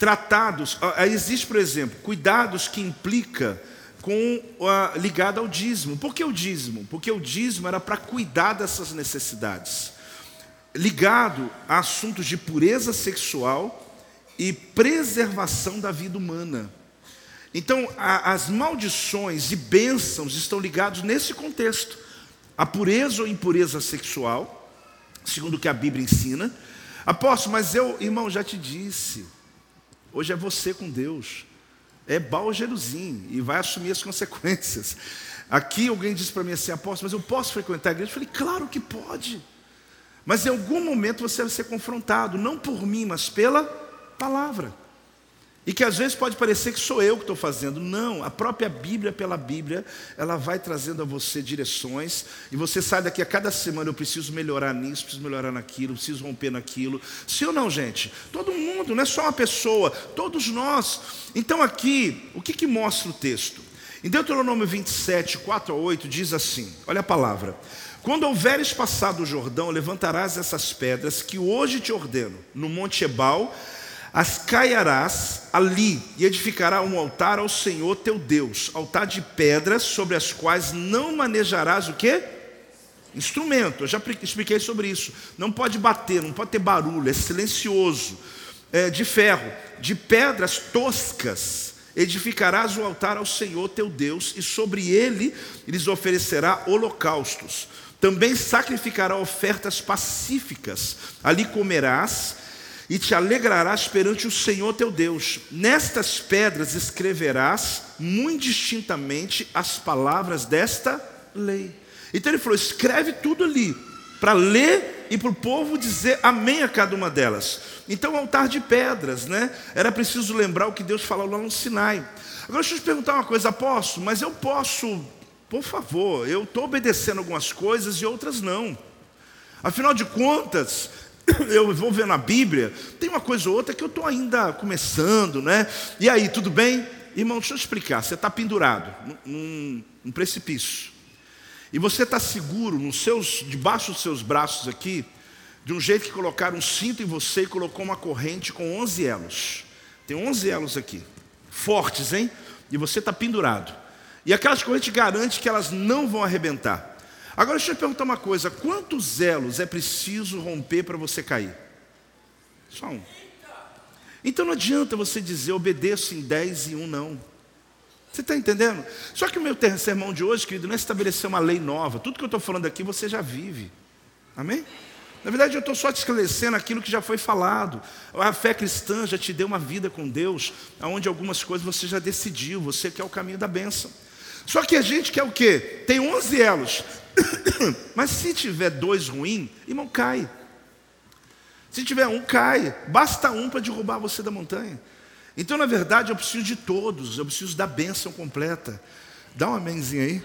tratados, existe, por exemplo, cuidados que implica com uh, ligado ao dízimo. Por que o dízimo? Porque o dízimo era para cuidar dessas necessidades. Ligado a assuntos de pureza sexual e preservação da vida humana. Então, a, as maldições e bênçãos estão ligados nesse contexto. A pureza ou impureza sexual, segundo o que a Bíblia ensina. Apóstolo, mas eu, irmão, já te disse, Hoje é você com Deus. É Baal e vai assumir as consequências. Aqui alguém disse para mim assim, apóstolo, mas eu posso frequentar a igreja? Eu falei, claro que pode. Mas em algum momento você vai ser confrontado, não por mim, mas pela palavra. E que às vezes pode parecer que sou eu que estou fazendo. Não, a própria Bíblia, pela Bíblia, ela vai trazendo a você direções. E você sai daqui a cada semana, eu preciso melhorar nisso, preciso melhorar naquilo, preciso romper naquilo. Sim ou não, gente? Todo mundo, não é só uma pessoa, todos nós. Então aqui, o que, que mostra o texto? Em Deuteronômio 27, 4 a 8, diz assim: olha a palavra. Quando houveres passado o Jordão, levantarás essas pedras que hoje te ordeno, no Monte Ebal as caiarás ali e edificará um altar ao Senhor teu Deus, altar de pedras sobre as quais não manejarás o quê? Instrumento, eu já expliquei sobre isso. Não pode bater, não pode ter barulho, é silencioso. É, de ferro, de pedras toscas, edificarás o altar ao Senhor teu Deus, e sobre ele lhes oferecerá holocaustos. Também sacrificará ofertas pacíficas, ali comerás e te alegrarás perante o Senhor teu Deus. Nestas pedras escreverás muito distintamente as palavras desta lei. Então ele falou: escreve tudo ali, para ler e para o povo dizer amém a cada uma delas. Então, altar de pedras, né? Era preciso lembrar o que Deus falou lá no Sinai. Agora, deixa eu te perguntar uma coisa, posso? Mas eu posso, por favor, eu estou obedecendo algumas coisas e outras não. Afinal de contas, <coughs> eu vou ver na Bíblia, tem uma coisa ou outra que eu estou ainda começando, né? E aí, tudo bem? Irmão, deixa eu explicar. Você está pendurado num, num, precipício. E você está seguro nos seus, debaixo dos seus braços aqui, de um jeito que colocaram um cinto em você e colocou uma corrente com 11 elos. Tem 11 elos aqui. Fortes, hein? E você está pendurado. E aquelas correntes garantem que elas não vão arrebentar. Agora deixa eu te perguntar uma coisa: quantos elos é preciso romper para você cair? Só um. Então não adianta você dizer obedeço em 10 e um não. Você está entendendo? Só que o meu sermão de hoje, querido, não é estabelecer uma lei nova. Tudo que eu estou falando aqui você já vive. Amém? Na verdade, eu estou só te esclarecendo aquilo que já foi falado. A fé cristã já te deu uma vida com Deus, onde algumas coisas você já decidiu, você quer o caminho da bênção. Só que a gente quer o quê? Tem 11 elos. <coughs> Mas se tiver dois ruins, irmão, cai. Se tiver um, cai. Basta um para derrubar você da montanha. Então, na verdade, eu preciso de todos, eu preciso da bênção completa. Dá um amenzinho aí.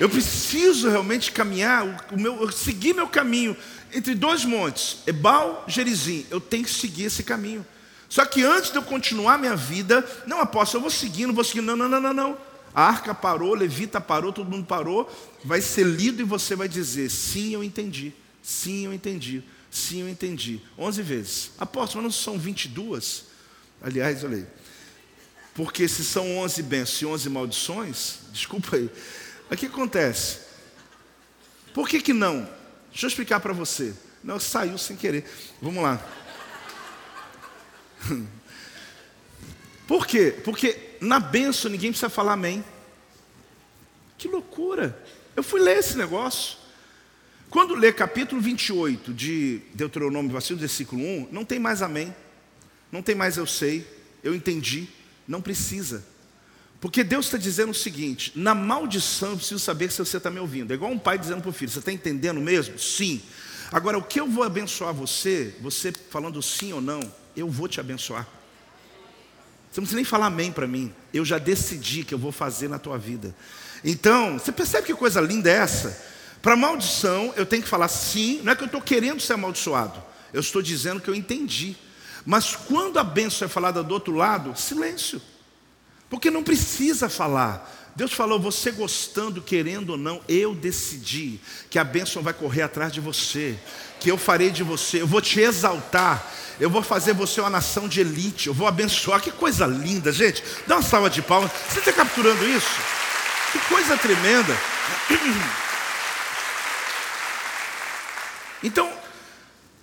Eu preciso realmente caminhar, o meu, seguir meu caminho entre dois montes, Ebal e Gerizim. Eu tenho que seguir esse caminho. Só que antes de eu continuar minha vida, não aposto, eu vou seguindo, vou seguindo. Não, não, não, não, não. A arca parou, Levita parou, todo mundo parou. Vai ser lido e você vai dizer: sim, eu entendi. Sim, eu entendi. Sim, eu entendi. Onze vezes. Apóstolo, mas não são 22? Aliás, olha aí. Porque se são 11 bênçãos e 11 maldições, <laughs> desculpa aí. O que acontece? Por que, que não? Deixa eu explicar para você. Não, saiu sem querer. Vamos lá. <laughs> Por quê? Porque na benção ninguém precisa falar amém. Que loucura. Eu fui ler esse negócio. Quando lê capítulo 28 de Deuteronômio, versículo 1, não tem mais amém. Não tem mais eu sei, eu entendi, não precisa. Porque Deus está dizendo o seguinte: na maldição eu preciso saber se você está me ouvindo. É igual um pai dizendo para o filho: você está entendendo mesmo? Sim. Agora, o que eu vou abençoar você, você falando sim ou não, eu vou te abençoar. Você não precisa nem falar amém para mim. Eu já decidi que eu vou fazer na tua vida. Então, você percebe que coisa linda é essa? Para maldição, eu tenho que falar sim. Não é que eu estou querendo ser amaldiçoado. Eu estou dizendo que eu entendi. Mas quando a bênção é falada do outro lado, silêncio. Porque não precisa falar. Deus falou, você gostando, querendo ou não, eu decidi que a bênção vai correr atrás de você, que eu farei de você, eu vou te exaltar, eu vou fazer você uma nação de elite, eu vou abençoar. Que coisa linda, gente. Dá uma salva de palmas. Você está capturando isso? Que coisa tremenda. <clears throat> Então,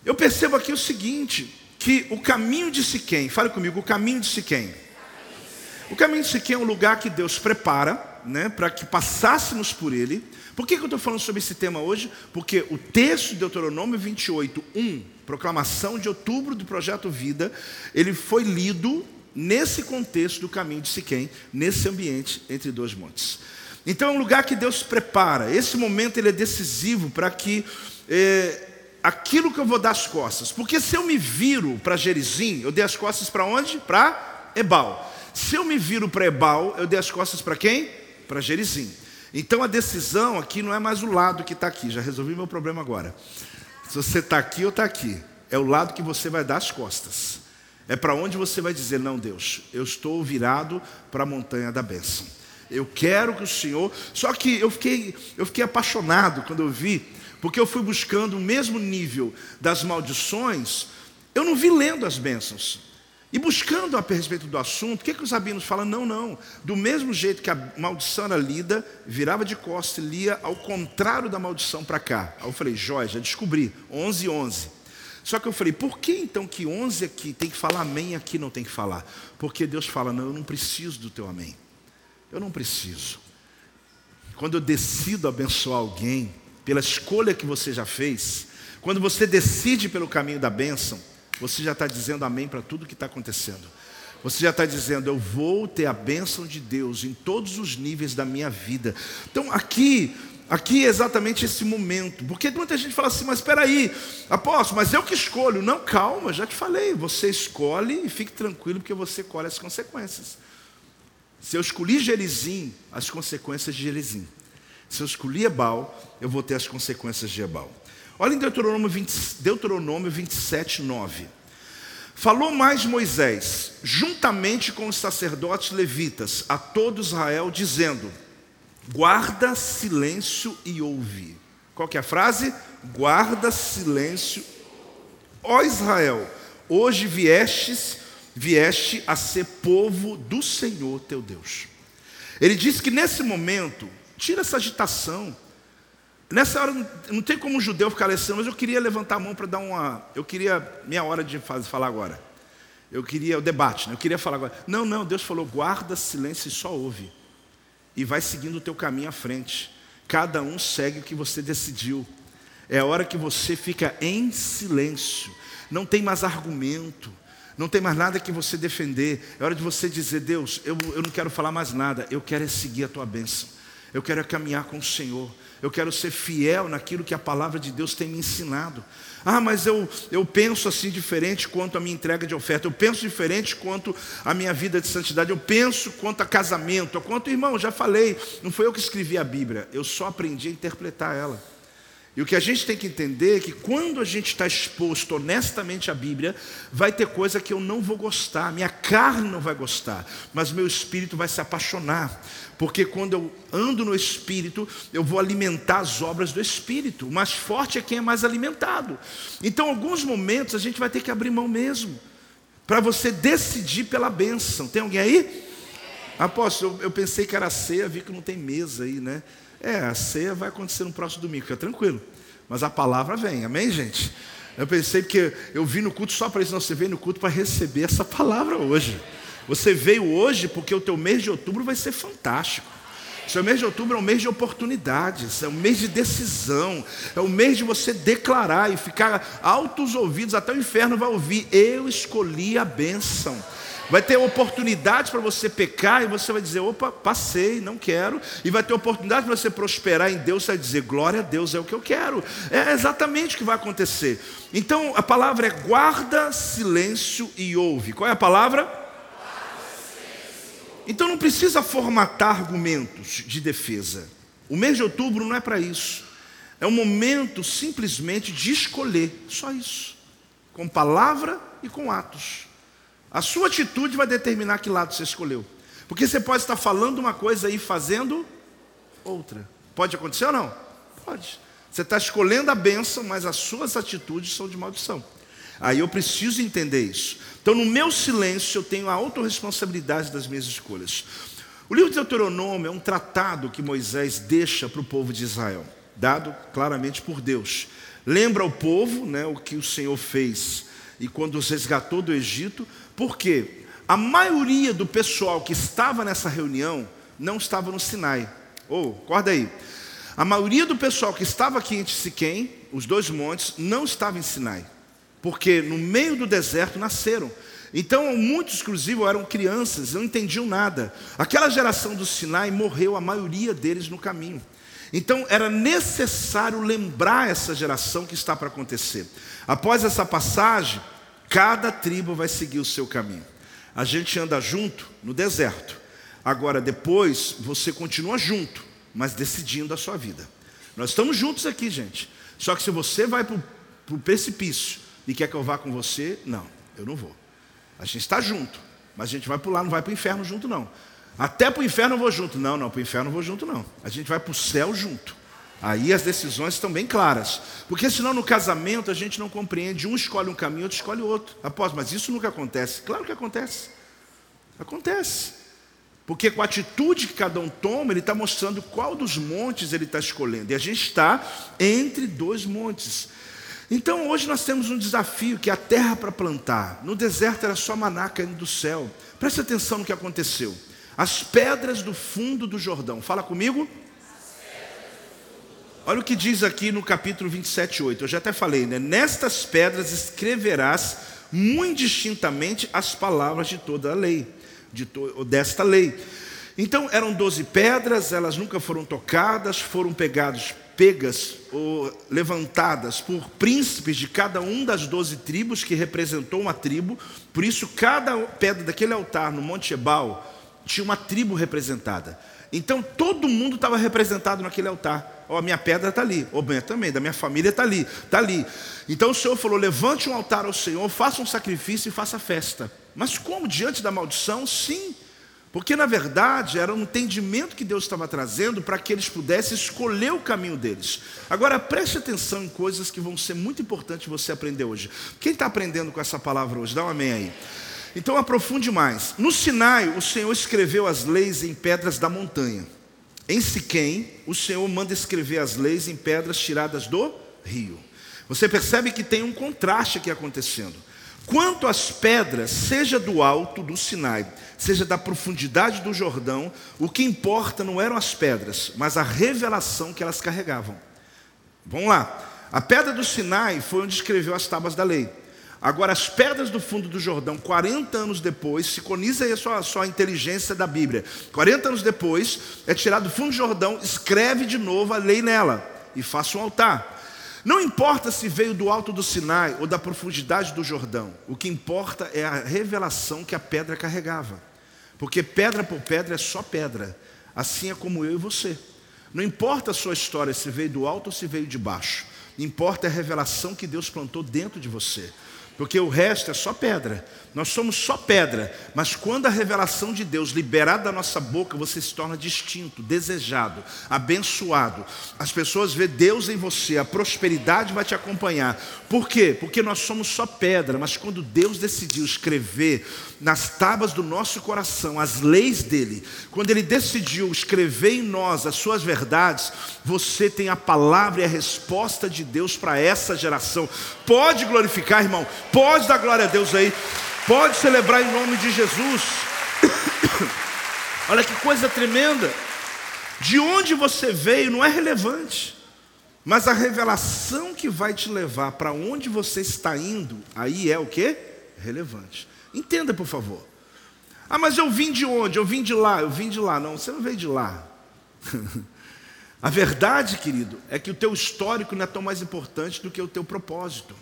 eu percebo aqui o seguinte: que o caminho de Siquém, fale comigo, o caminho de Siquém. O caminho de Siquém é um lugar que Deus prepara, né, para que passássemos por ele. Por que, que eu estou falando sobre esse tema hoje? Porque o texto de Deuteronômio 28, 1, proclamação de outubro do projeto Vida, ele foi lido nesse contexto do caminho de Siquém, nesse ambiente entre dois montes. Então é um lugar que Deus prepara. Esse momento ele é decisivo para que eh, aquilo que eu vou dar as costas. Porque se eu me viro para Gerizim, eu dei as costas para onde? Para Ebal. Se eu me viro para Ebal, eu dei as costas para quem? Para Gerizim. Então a decisão aqui não é mais o lado que está aqui. Já resolvi meu problema agora. Se você está aqui ou está aqui, é o lado que você vai dar as costas. É para onde você vai dizer: Não, Deus, eu estou virado para a montanha da bênção. Eu quero que o Senhor. Só que eu fiquei, eu fiquei apaixonado quando eu vi porque eu fui buscando o mesmo nível das maldições, eu não vi lendo as bênçãos. E buscando a respeito do assunto, o que, que os rabinos falam? Não, não. Do mesmo jeito que a maldição era lida, virava de costas e lia ao contrário da maldição para cá. Aí eu falei, Jóia, já descobri, 11 11. Só que eu falei, por que então que 11 aqui tem que falar amém e aqui não tem que falar? Porque Deus fala, não, eu não preciso do teu amém. Eu não preciso. Quando eu decido abençoar alguém, pela escolha que você já fez, quando você decide pelo caminho da bênção, você já está dizendo amém para tudo que está acontecendo. Você já está dizendo, eu vou ter a bênção de Deus em todos os níveis da minha vida. Então aqui, aqui é exatamente esse momento. Porque muita gente fala assim, mas espera aí, apóstolo, mas eu que escolho. Não, calma, já te falei. Você escolhe e fique tranquilo, porque você colhe as consequências. Se eu escolhi Gerizim, as consequências de Gerizim. Se eu escolhi Ebal, eu vou ter as consequências de Ebal. Olha em Deuteronômio, 20, Deuteronômio 27, 9. Falou mais Moisés, juntamente com os sacerdotes levitas, a todo Israel, dizendo: Guarda silêncio e ouve. Qual que é a frase? Guarda silêncio. Ó Israel, hoje viestes, vieste a ser povo do Senhor teu Deus. Ele disse que nesse momento Tira essa agitação. Nessa hora, não tem como um judeu ficar assim, mas eu queria levantar a mão para dar uma. Eu queria minha hora de falar agora. Eu queria o debate, né? eu queria falar agora. Não, não, Deus falou: guarda silêncio e só ouve. E vai seguindo o teu caminho à frente. Cada um segue o que você decidiu. É a hora que você fica em silêncio. Não tem mais argumento. Não tem mais nada que você defender. É hora de você dizer: Deus, eu, eu não quero falar mais nada. Eu quero é seguir a tua bênção. Eu quero é caminhar com o Senhor. Eu quero ser fiel naquilo que a palavra de Deus tem me ensinado. Ah, mas eu, eu penso assim diferente quanto a minha entrega de oferta. Eu penso diferente quanto a minha vida de santidade. Eu penso quanto a casamento. Quanto, irmão, já falei. Não foi eu que escrevi a Bíblia. Eu só aprendi a interpretar ela. E o que a gente tem que entender é que quando a gente está exposto honestamente à Bíblia, vai ter coisa que eu não vou gostar, minha carne não vai gostar, mas meu espírito vai se apaixonar, porque quando eu ando no espírito, eu vou alimentar as obras do espírito. O mais forte é quem é mais alimentado. Então, alguns momentos a gente vai ter que abrir mão mesmo, para você decidir pela bênção. Tem alguém aí? Apóstolo, eu, eu pensei que era ceia, vi que não tem mesa aí, né? É, a ceia vai acontecer no próximo domingo, fica tranquilo. Mas a palavra vem, amém, gente? Eu pensei que eu vim no culto só para isso, não, você veio no culto para receber essa palavra hoje. Você veio hoje porque o teu mês de outubro vai ser fantástico. Seu mês de outubro é um mês de oportunidades, é um mês de decisão, é um mês de você declarar e ficar altos ouvidos, até o inferno vai ouvir: Eu escolhi a bênção. Vai ter oportunidade para você pecar e você vai dizer: opa, passei, não quero. E vai ter oportunidade para você prosperar em Deus, você vai dizer: glória a Deus, é o que eu quero. É exatamente o que vai acontecer. Então a palavra é guarda silêncio e ouve. Qual é a palavra? Então não precisa formatar argumentos de defesa. O mês de outubro não é para isso. É um momento simplesmente de escolher, só isso. Com palavra e com atos. A sua atitude vai determinar que lado você escolheu. Porque você pode estar falando uma coisa e fazendo outra. Pode acontecer ou não? Pode. Você está escolhendo a bênção, mas as suas atitudes são de maldição. Aí eu preciso entender isso. Então, no meu silêncio, eu tenho a autorresponsabilidade das minhas escolhas. O livro de Deuteronômio é um tratado que Moisés deixa para o povo de Israel, dado claramente por Deus. Lembra o povo né, o que o Senhor fez e quando os resgatou do Egito, porque a maioria do pessoal que estava nessa reunião não estava no Sinai. Ou, oh, acorda aí. A maioria do pessoal que estava aqui em Siquém, os dois montes, não estava em Sinai. Porque no meio do deserto nasceram. Então, muitos, inclusive, eram crianças, não entendiam nada. Aquela geração do Sinai morreu, a maioria deles no caminho. Então, era necessário lembrar essa geração que está para acontecer. Após essa passagem, cada tribo vai seguir o seu caminho. A gente anda junto no deserto. Agora, depois, você continua junto, mas decidindo a sua vida. Nós estamos juntos aqui, gente. Só que se você vai para o precipício e quer que eu vá com você, não, eu não vou. A gente está junto, mas a gente vai pular, não vai para o inferno junto, não. Até para o inferno eu vou junto. Não, não, para o inferno eu vou junto, não. A gente vai para o céu junto. Aí as decisões estão bem claras. Porque senão no casamento a gente não compreende. Um escolhe um caminho, outro escolhe outro. Após, mas isso nunca acontece. Claro que acontece. Acontece. Porque com a atitude que cada um toma, ele está mostrando qual dos montes ele está escolhendo. E a gente está entre dois montes. Então hoje nós temos um desafio que é a terra para plantar. No deserto era só maná caindo do céu. Preste atenção no que aconteceu. As pedras do fundo do Jordão. Fala comigo. Olha o que diz aqui no capítulo 27, 8. Eu já até falei, né? Nestas pedras escreverás muito distintamente as palavras de toda a lei, de to desta lei. Então eram doze pedras, elas nunca foram tocadas, foram pegadas, pegas ou levantadas por príncipes de cada um das doze tribos que representou uma tribo. Por isso cada pedra daquele altar no Monte Ebal tinha uma tribo representada. Então todo mundo estava representado naquele altar. Ó, oh, a minha pedra está ali, o minha também, da minha família está ali, está ali. Então o Senhor falou: levante um altar ao Senhor, faça um sacrifício e faça festa. Mas como? Diante da maldição? Sim. Porque na verdade era um entendimento que Deus estava trazendo para que eles pudessem escolher o caminho deles. Agora preste atenção em coisas que vão ser muito importantes você aprender hoje. Quem está aprendendo com essa palavra hoje? Dá um amém aí. Então aprofunde mais. No Sinai, o Senhor escreveu as leis em pedras da montanha. Em Siquém, o Senhor manda escrever as leis em pedras tiradas do rio. Você percebe que tem um contraste aqui acontecendo. Quanto às pedras, seja do alto do Sinai, seja da profundidade do Jordão, o que importa não eram as pedras, mas a revelação que elas carregavam. Vamos lá. A pedra do Sinai foi onde escreveu as tábuas da lei. Agora, as pedras do fundo do Jordão, 40 anos depois, siconiza aí a sua, a sua inteligência da Bíblia. 40 anos depois, é tirado do fundo do Jordão, escreve de novo a lei nela e faça um altar. Não importa se veio do alto do Sinai ou da profundidade do Jordão, o que importa é a revelação que a pedra carregava. Porque pedra por pedra é só pedra, assim é como eu e você. Não importa a sua história se veio do alto ou se veio de baixo, importa a revelação que Deus plantou dentro de você porque o resto é só pedra. Nós somos só pedra, mas quando a revelação de Deus liberada da nossa boca, você se torna distinto, desejado, abençoado. As pessoas vê Deus em você, a prosperidade vai te acompanhar. Por quê? Porque nós somos só pedra, mas quando Deus decidiu escrever nas tábuas do nosso coração as leis dele, quando ele decidiu escrever em nós as suas verdades, você tem a palavra e a resposta de Deus para essa geração. Pode glorificar, irmão, pode dar glória a Deus aí, pode celebrar em nome de Jesus. Olha que coisa tremenda. De onde você veio não é relevante. Mas a revelação que vai te levar para onde você está indo, aí é o que? Relevante. Entenda, por favor. Ah, mas eu vim de onde? Eu vim de lá, eu vim de lá. Não, você não veio de lá. <laughs> A verdade, querido, é que o teu histórico não é tão mais importante do que o teu propósito.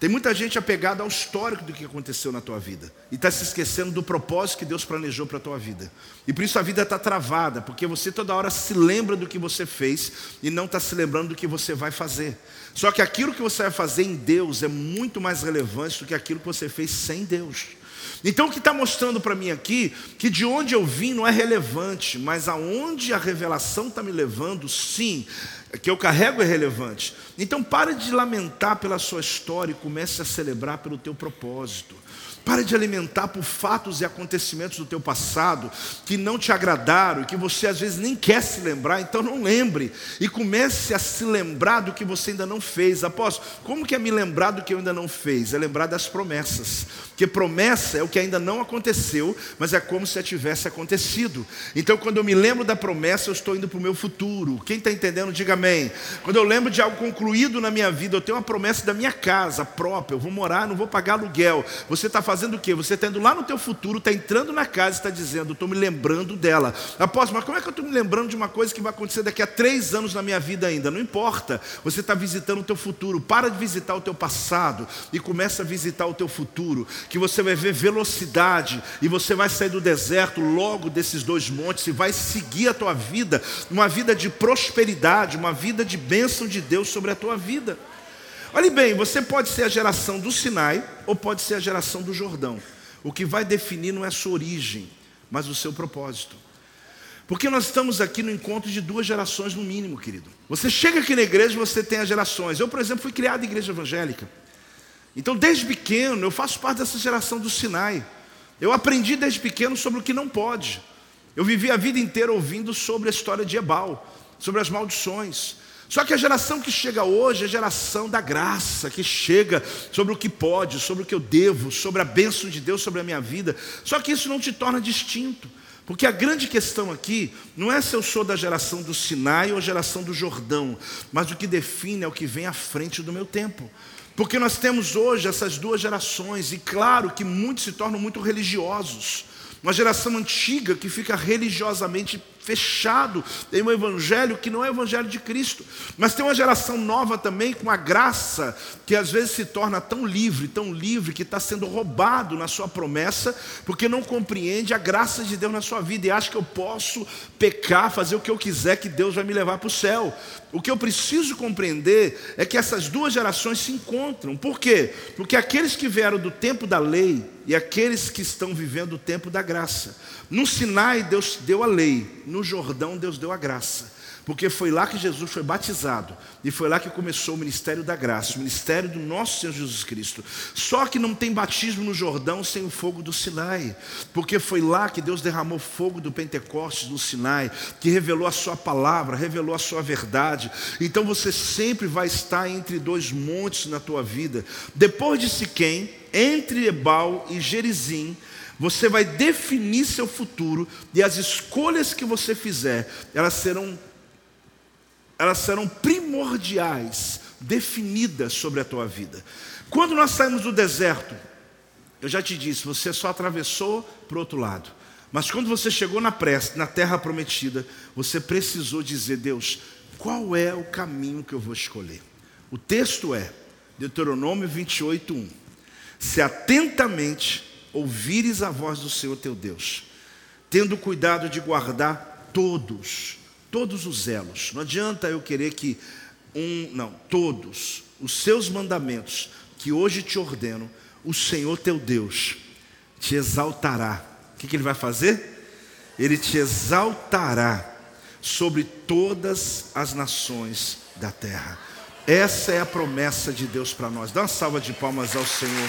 Tem muita gente apegada ao histórico do que aconteceu na tua vida e está se esquecendo do propósito que Deus planejou para a tua vida. E por isso a vida está travada, porque você toda hora se lembra do que você fez e não está se lembrando do que você vai fazer. Só que aquilo que você vai fazer em Deus é muito mais relevante do que aquilo que você fez sem Deus. Então o que está mostrando para mim aqui, que de onde eu vim não é relevante, mas aonde a revelação está me levando, sim, que eu carrego é relevante. Então pare de lamentar pela sua história e comece a celebrar pelo teu propósito. Pare de alimentar por fatos e acontecimentos do teu passado que não te agradaram e que você às vezes nem quer se lembrar, então não lembre. E comece a se lembrar do que você ainda não fez. Apóstolo, como que é me lembrar do que eu ainda não fez? É lembrar das promessas. Porque promessa é o que ainda não aconteceu, mas é como se tivesse acontecido. Então quando eu me lembro da promessa, eu estou indo para o meu futuro. Quem está entendendo, diga amém. Quando eu lembro de algo concluído na minha vida, eu tenho uma promessa da minha casa própria, eu vou morar, não vou pagar aluguel. Você está fazendo fazendo o quê? Você está indo lá no teu futuro, está entrando na casa e está dizendo, estou me lembrando dela. Apóstolo, mas como é que eu estou me lembrando de uma coisa que vai acontecer daqui a três anos na minha vida ainda? Não importa. Você está visitando o teu futuro. Para de visitar o teu passado e começa a visitar o teu futuro. Que você vai ver velocidade e você vai sair do deserto logo desses dois montes e vai seguir a tua vida, uma vida de prosperidade, uma vida de bênção de Deus sobre a tua vida. Olhe bem, você pode ser a geração do Sinai ou pode ser a geração do Jordão. O que vai definir não é a sua origem, mas o seu propósito. Porque nós estamos aqui no encontro de duas gerações no mínimo, querido. Você chega aqui na igreja e você tem as gerações. Eu, por exemplo, fui criado em igreja evangélica. Então, desde pequeno, eu faço parte dessa geração do Sinai. Eu aprendi desde pequeno sobre o que não pode. Eu vivi a vida inteira ouvindo sobre a história de Ebal, sobre as maldições. Só que a geração que chega hoje é a geração da graça, que chega sobre o que pode, sobre o que eu devo, sobre a bênção de Deus sobre a minha vida. Só que isso não te torna distinto. Porque a grande questão aqui não é se eu sou da geração do Sinai ou geração do Jordão, mas o que define é o que vem à frente do meu tempo. Porque nós temos hoje essas duas gerações, e claro que muitos se tornam muito religiosos. Uma geração antiga que fica religiosamente fechado em um evangelho que não é o evangelho de Cristo. Mas tem uma geração nova também com a graça que às vezes se torna tão livre, tão livre que está sendo roubado na sua promessa, porque não compreende a graça de Deus na sua vida e acha que eu posso pecar, fazer o que eu quiser, que Deus vai me levar para o céu. O que eu preciso compreender é que essas duas gerações se encontram. Por quê? Porque aqueles que vieram do tempo da lei e aqueles que estão vivendo o tempo da graça. No Sinai, Deus deu a lei, no Jordão, Deus deu a graça. porque foi lá que Jesus foi batizado e foi lá que começou o ministério da graça, o ministério do nosso Senhor Jesus Cristo. Só que não tem batismo no Jordão sem o fogo do Sinai, porque foi lá que Deus derramou fogo do Pentecostes no Sinai, que revelou a sua palavra, revelou a sua verdade. Então você sempre vai estar entre dois montes na tua vida. Depois de Siquém, entre Ebal e Gerizim, você vai definir seu futuro e as escolhas que você fizer, elas serão elas serão primordiais, definidas sobre a tua vida. Quando nós saímos do deserto, eu já te disse, você só atravessou para o outro lado. Mas quando você chegou na, pressa, na terra prometida, você precisou dizer, Deus, qual é o caminho que eu vou escolher? O texto é Deuteronômio 28, 1. Se atentamente ouvires a voz do Senhor teu Deus, tendo cuidado de guardar todos, todos os elos. Não adianta eu querer que um, não, todos os seus mandamentos que hoje te ordeno, o Senhor teu Deus te exaltará. O que, que ele vai fazer? Ele te exaltará sobre todas as nações da terra. Essa é a promessa de Deus para nós. Dá uma salva de palmas ao Senhor.